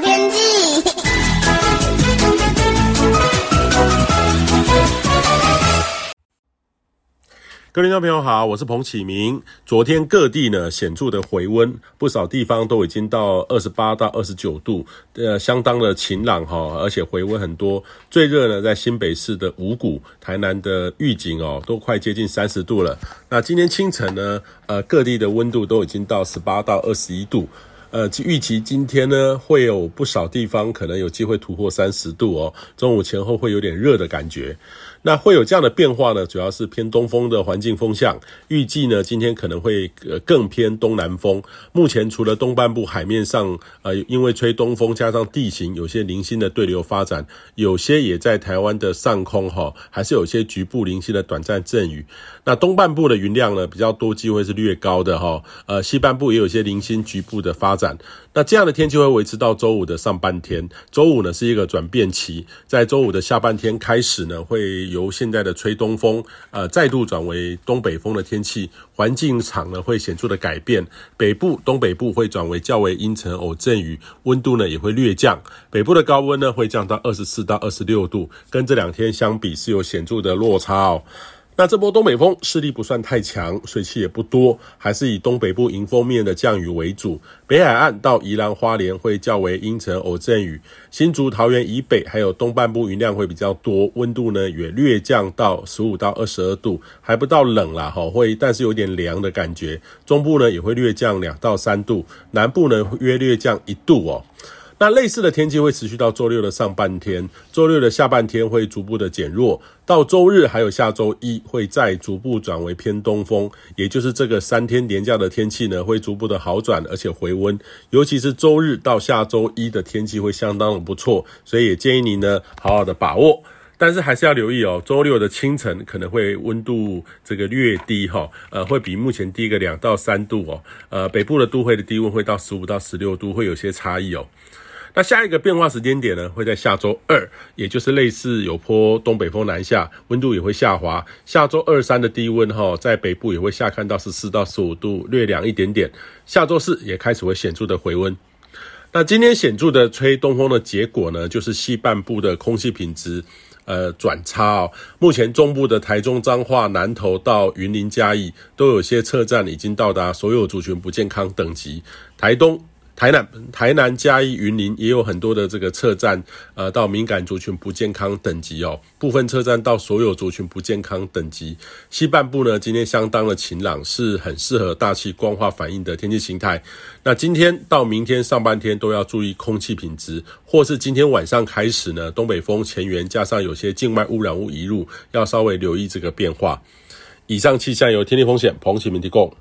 天气。各位听众朋友好，我是彭启明。昨天各地呢显著的回温，不少地方都已经到二十八到二十九度，呃，相当的晴朗哈，而且回温很多。最热呢在新北市的五股，台南的玉井哦，都快接近三十度了。那今天清晨呢，呃，各地的温度都已经到十八到二十一度。呃，预期今天呢会有不少地方可能有机会突破三十度哦，中午前后会有点热的感觉。那会有这样的变化呢，主要是偏东风的环境风向，预计呢今天可能会呃更偏东南风。目前除了东半部海面上，呃因为吹东风加上地形有些零星的对流发展，有些也在台湾的上空哈，还是有些局部零星的短暂阵雨。那东半部的云量呢比较多，机会是略高的哈，呃西半部也有些零星局部的发展。那这样的天气会维持到周五的上半天，周五呢是一个转变期，在周五的下半天开始呢会。由现在的吹东风，呃，再度转为东北风的天气环境场呢，会显著的改变。北部、东北部会转为较为阴沉偶阵雨，温度呢也会略降。北部的高温呢会降到二十四到二十六度，跟这两天相比是有显著的落差哦。那这波东北风势力不算太强，水汽也不多，还是以东北部迎风面的降雨为主。北海岸到宜兰花莲会较为阴沉偶阵雨，新竹桃园以北还有东半部云量会比较多，温度呢也略降到十五到二十二度，还不到冷啦哈，会但是有点凉的感觉。中部呢也会略降两到三度，南部呢约略降一度哦。那类似的天气会持续到周六的上半天，周六的下半天会逐步的减弱，到周日还有下周一会再逐步转为偏东风，也就是这个三天连假的天气呢会逐步的好转，而且回温，尤其是周日到下周一的天气会相当的不错，所以也建议你呢好好的把握，但是还是要留意哦，周六的清晨可能会温度这个略低哈，呃会比目前低个两到三度哦，呃北部的都会的低温会到十五到十六度，会有些差异哦。那下一个变化时间点呢，会在下周二，也就是类似有坡东北风南下，温度也会下滑。下周二三的低温哈，在北部也会下看到十四到十五度，略凉一点点。下周四也开始会显著的回温。那今天显著的吹东风的结果呢，就是西半部的空气品质呃转差哦。目前中部的台中彰化南投到云林嘉义，都有些车站已经到达所有族群不健康等级。台东。台南、台南、嘉义、云林也有很多的这个车站，呃，到敏感族群不健康等级哦。部分车站到所有族群不健康等级。西半部呢，今天相当的晴朗，是很适合大气光化反应的天气形态。那今天到明天上半天都要注意空气品质，或是今天晚上开始呢，东北风前缘加上有些境外污染物移入，要稍微留意这个变化。以上气象由天气风险彭启明提供。